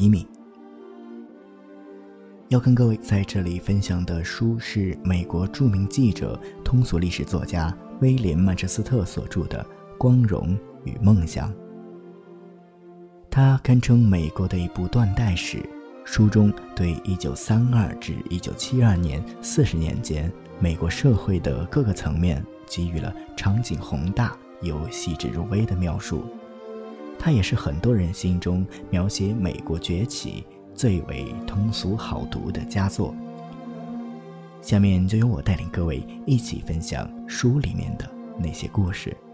一米。要跟各位在这里分享的书是美国著名记者、通俗历史作家威廉·曼彻斯特所著的《光荣与梦想》。它堪称美国的一部断代史，书中对1932至1972年四十年间美国社会的各个层面给予了场景宏大。又细致入微的描述，它也是很多人心中描写美国崛起最为通俗好读的佳作。下面就由我带领各位一起分享书里面的那些故事。《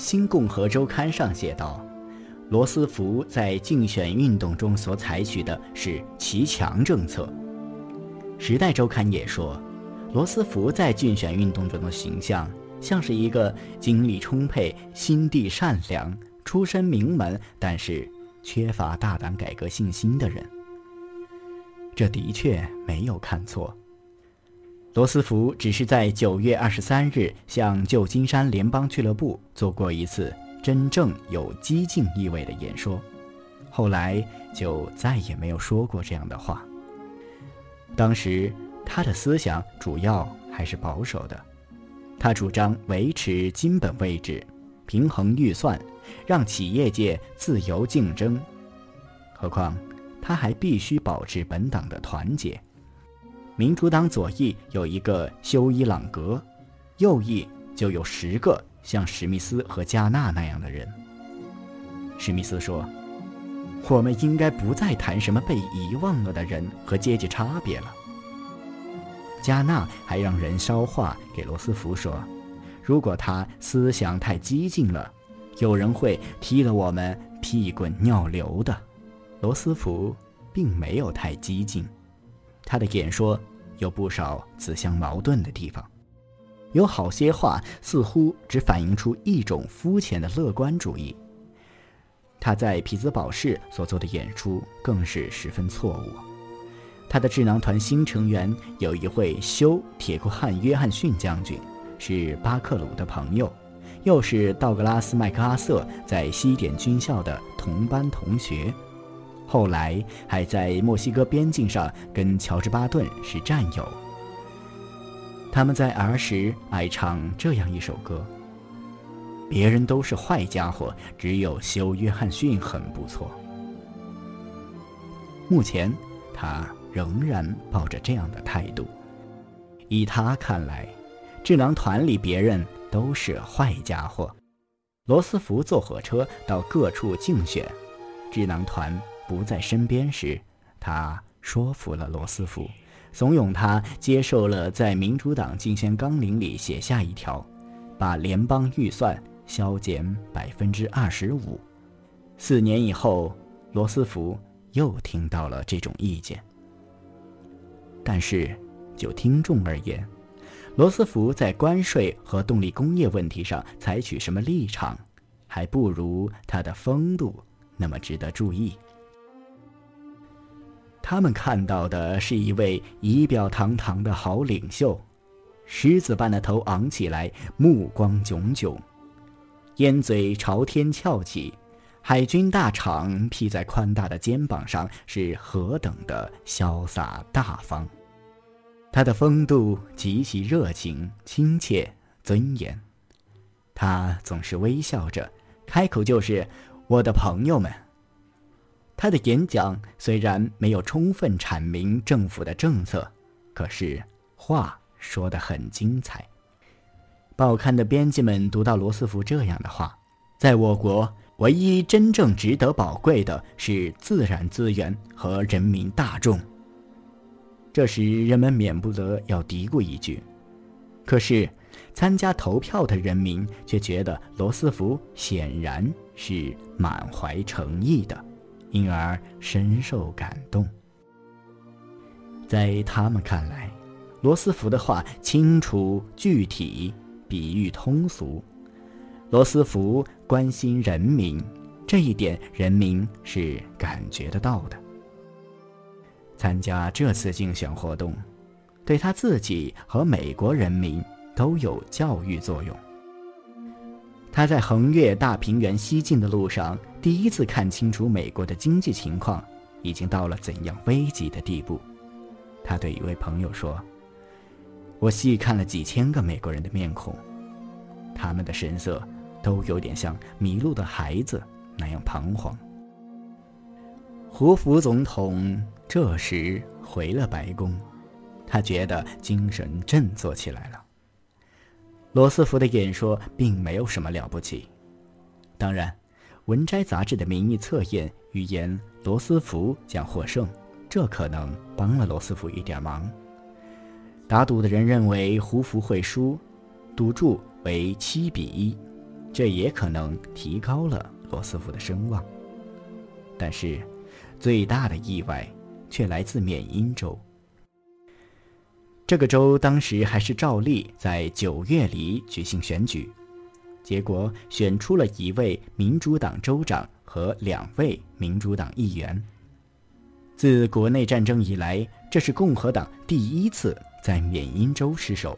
新共和周刊》上写道：“罗斯福在竞选运动中所采取的是骑墙政策。”《时代周刊》也说，罗斯福在竞选运动中的形象像是一个精力充沛、心地善良、出身名门，但是缺乏大胆改革信心的人。这的确没有看错。罗斯福只是在九月二十三日向旧金山联邦俱乐部做过一次真正有激进意味的演说，后来就再也没有说过这样的话。当时他的思想主要还是保守的，他主张维持金本位制，平衡预算，让企业界自由竞争。何况他还必须保持本党的团结。民主党左翼有一个休伊·朗格，右翼就有十个像史密斯和加纳那样的人。史密斯说：“我们应该不再谈什么被遗忘了的人和阶级差别了。”加纳还让人捎话给罗斯福说：“如果他思想太激进了，有人会踢得我们屁滚尿流的。”罗斯福并没有太激进，他的演说。有不少自相矛盾的地方，有好些话似乎只反映出一种肤浅的乐观主义。他在匹兹堡市所做的演出更是十分错误。他的智囊团新成员有一位修铁库汉约翰逊将军，是巴克鲁的朋友，又是道格拉斯麦克阿瑟在西点军校的同班同学。后来还在墨西哥边境上跟乔治·巴顿是战友。他们在儿时爱唱这样一首歌：“别人都是坏家伙，只有休·约翰逊很不错。”目前，他仍然抱着这样的态度。依他看来，智囊团里别人都是坏家伙。罗斯福坐火车到各处竞选，智囊团。不在身边时，他说服了罗斯福，怂恿他接受了在民主党竞选纲领里写下一条，把联邦预算削减百分之二十五。四年以后，罗斯福又听到了这种意见。但是，就听众而言，罗斯福在关税和动力工业问题上采取什么立场，还不如他的风度那么值得注意。他们看到的是一位仪表堂堂的好领袖，狮子般的头昂起来，目光炯炯，烟嘴朝天翘起，海军大氅披在宽大的肩膀上，是何等的潇洒大方。他的风度极其热情、亲切、尊严。他总是微笑着，开口就是“我的朋友们”。他的演讲虽然没有充分阐明政府的政策，可是话说得很精彩。报刊的编辑们读到罗斯福这样的话：“在我国，唯一真正值得宝贵的是自然资源和人民大众。”这时，人们免不得要嘀咕一句：“可是，参加投票的人民却觉得罗斯福显然是满怀诚意的。”因而深受感动。在他们看来，罗斯福的话清楚具体，比喻通俗，罗斯福关心人民，这一点人民是感觉得到的。参加这次竞选活动，对他自己和美国人民都有教育作用。他在横越大平原西进的路上，第一次看清楚美国的经济情况已经到了怎样危急的地步。他对一位朋友说：“我细看了几千个美国人的面孔，他们的神色。”都有点像迷路的孩子那样彷徨。胡佛总统这时回了白宫，他觉得精神振作起来了。罗斯福的演说并没有什么了不起，当然，《文摘》杂志的民意测验预言罗斯福将获胜，这可能帮了罗斯福一点忙。打赌的人认为胡佛会输，赌注为七比一。这也可能提高了罗斯福的声望。但是，最大的意外却来自缅因州。这个州当时还是照例在九月里举行选举，结果选出了一位民主党州长和两位民主党议员。自国内战争以来，这是共和党第一次在缅因州失守。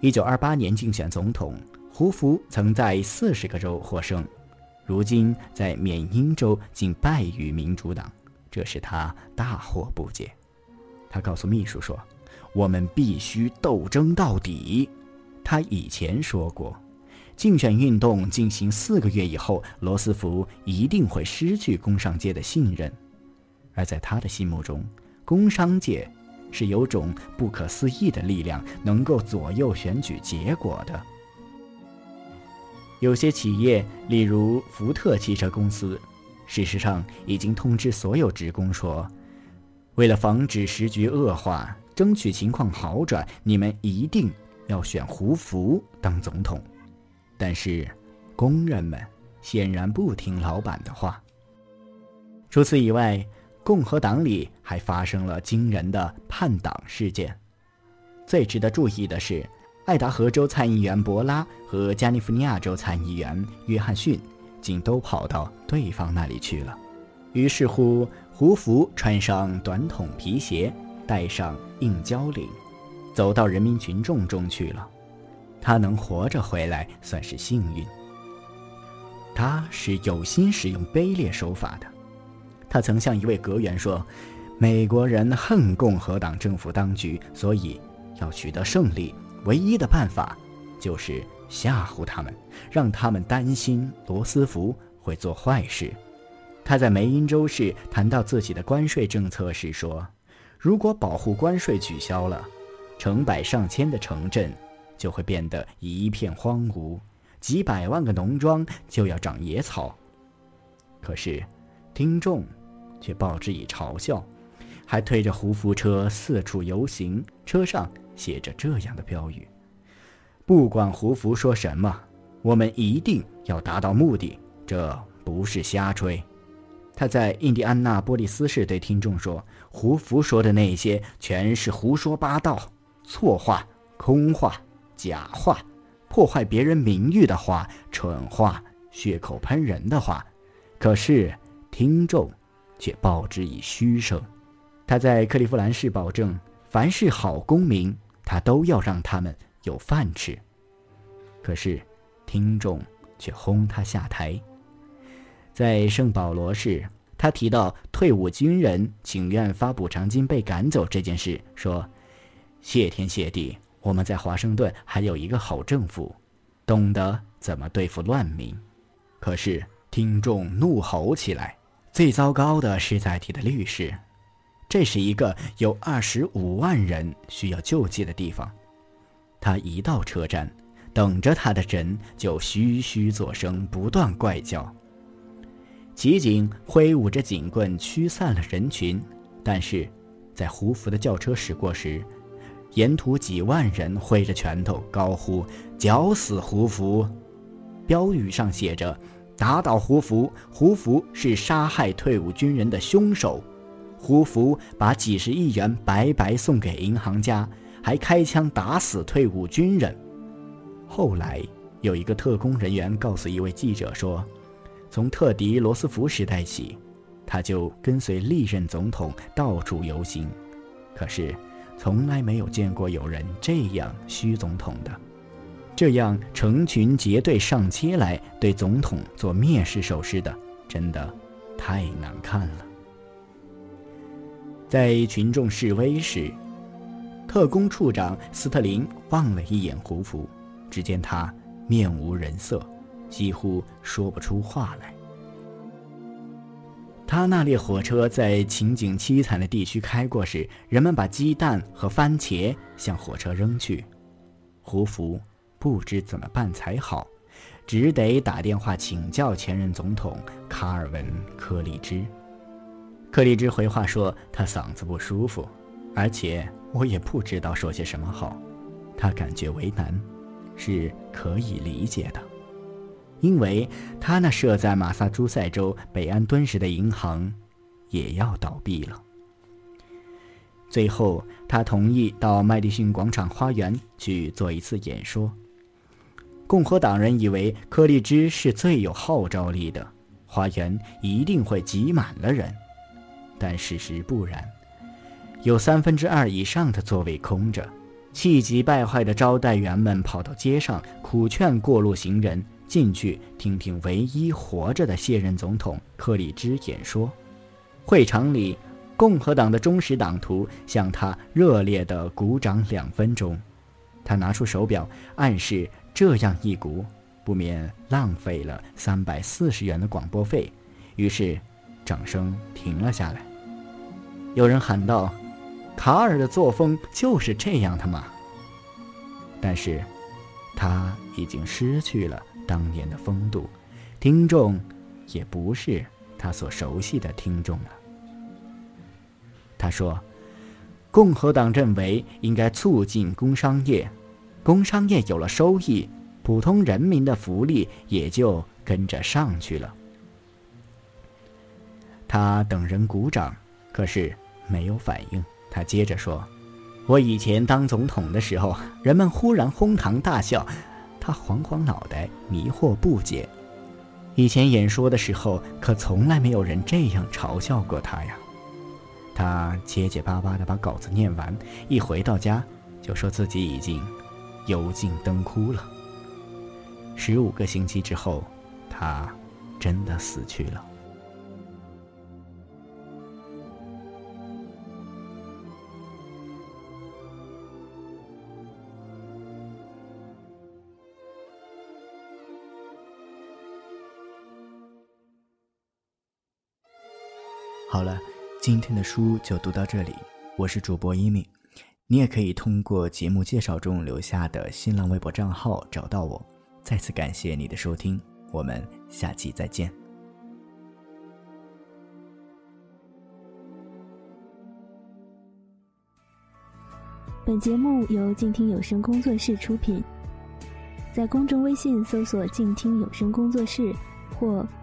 一九二八年竞选总统。胡佛曾在四十个州获胜，如今在缅因州竟败于民主党，这使他大惑不解。他告诉秘书说：“我们必须斗争到底。”他以前说过，竞选运动进行四个月以后，罗斯福一定会失去工商界的信任，而在他的心目中，工商界是有种不可思议的力量，能够左右选举结果的。有些企业，例如福特汽车公司，事实上已经通知所有职工说，为了防止时局恶化，争取情况好转，你们一定要选胡佛当总统。但是，工人们显然不听老板的话。除此以外，共和党里还发生了惊人的叛党事件。最值得注意的是。爱达荷州参议员博拉和加利福尼亚州参议员约翰逊，竟都跑到对方那里去了。于是乎，胡佛穿上短筒皮鞋，戴上硬交领，走到人民群众中去了。他能活着回来，算是幸运。他是有心使用卑劣手法的。他曾向一位阁员说：“美国人恨共和党政府当局，所以要取得胜利。”唯一的办法就是吓唬他们，让他们担心罗斯福会做坏事。他在梅因州市谈到自己的关税政策时说：“如果保护关税取消了，成百上千的城镇就会变得一片荒芜，几百万个农庄就要长野草。”可是，听众却报之以嘲笑，还推着胡福车四处游行，车上。写着这样的标语：“不管胡福说什么，我们一定要达到目的，这不是瞎吹。”他在印第安纳波利斯市对听众说：“胡佛说的那些全是胡说八道、错话、空话、假话，破坏别人名誉的话、蠢话、血口喷人的话。”可是听众却报之以虚声。他在克利夫兰市保证。凡是好公民，他都要让他们有饭吃。可是，听众却轰他下台。在圣保罗市，他提到退伍军人请愿发补偿金被赶走这件事，说：“谢天谢地，我们在华盛顿还有一个好政府，懂得怎么对付乱民。”可是，听众怒吼起来。最糟糕的是在提的律师。这是一个有二十五万人需要救济的地方，他一到车站，等着他的人就嘘嘘作声，不断怪叫。袭警挥舞着警棍驱散了人群，但是，在胡福的轿车驶过时，沿途几万人挥着拳头高呼“绞死胡福”，标语上写着“打倒胡福，胡福是杀害退伍军人的凶手”。胡福把几十亿元白白送给银行家，还开枪打死退伍军人。后来有一个特工人员告诉一位记者说，从特迪罗斯福时代起，他就跟随历任总统到处游行，可是从来没有见过有人这样虚总统的，这样成群结队上街来对总统做蔑视手势的，真的太难看了。在群众示威时，特工处长斯特林望了一眼胡佛，只见他。面无人色，几乎说不出话来。他那列火车在情景凄惨的地区开过时，人们把鸡蛋和番茄向火车扔去。胡福不知怎么办才好，只得打电话请教前任总统卡尔文·柯立芝。柯立芝回话说他嗓子不舒服，而且我也不知道说些什么好，他感觉为难。是可以理解的，因为他那设在马萨诸塞州北安敦市的银行也要倒闭了。最后，他同意到麦迪逊广场花园去做一次演说。共和党人以为柯立芝是最有号召力的，花园一定会挤满了人，但事实不然，有三分之二以上的座位空着。气急败坏的招待员们跑到街上，苦劝过路行人进去听听唯一活着的卸任总统克里芝演说。会场里，共和党的忠实党徒向他热烈地鼓掌两分钟。他拿出手表，暗示这样一鼓，不免浪费了三百四十元的广播费。于是，掌声停了下来。有人喊道。卡尔的作风就是这样的嘛。但是，他已经失去了当年的风度，听众也不是他所熟悉的听众了。他说：“共和党认为应该促进工商业，工商业有了收益，普通人民的福利也就跟着上去了。”他等人鼓掌，可是没有反应。他接着说：“我以前当总统的时候，人们忽然哄堂大笑。”他晃晃脑袋，迷惑不解。以前演说的时候，可从来没有人这样嘲笑过他呀。他结结巴巴地把稿子念完，一回到家，就说自己已经油尽灯枯了。十五个星期之后，他真的死去了。好了，今天的书就读到这里。我是主播一米，你也可以通过节目介绍中留下的新浪微博账号找到我。再次感谢你的收听，我们下期再见。本节目由静听有声工作室出品，在公众微信搜索“静听有声工作室”或“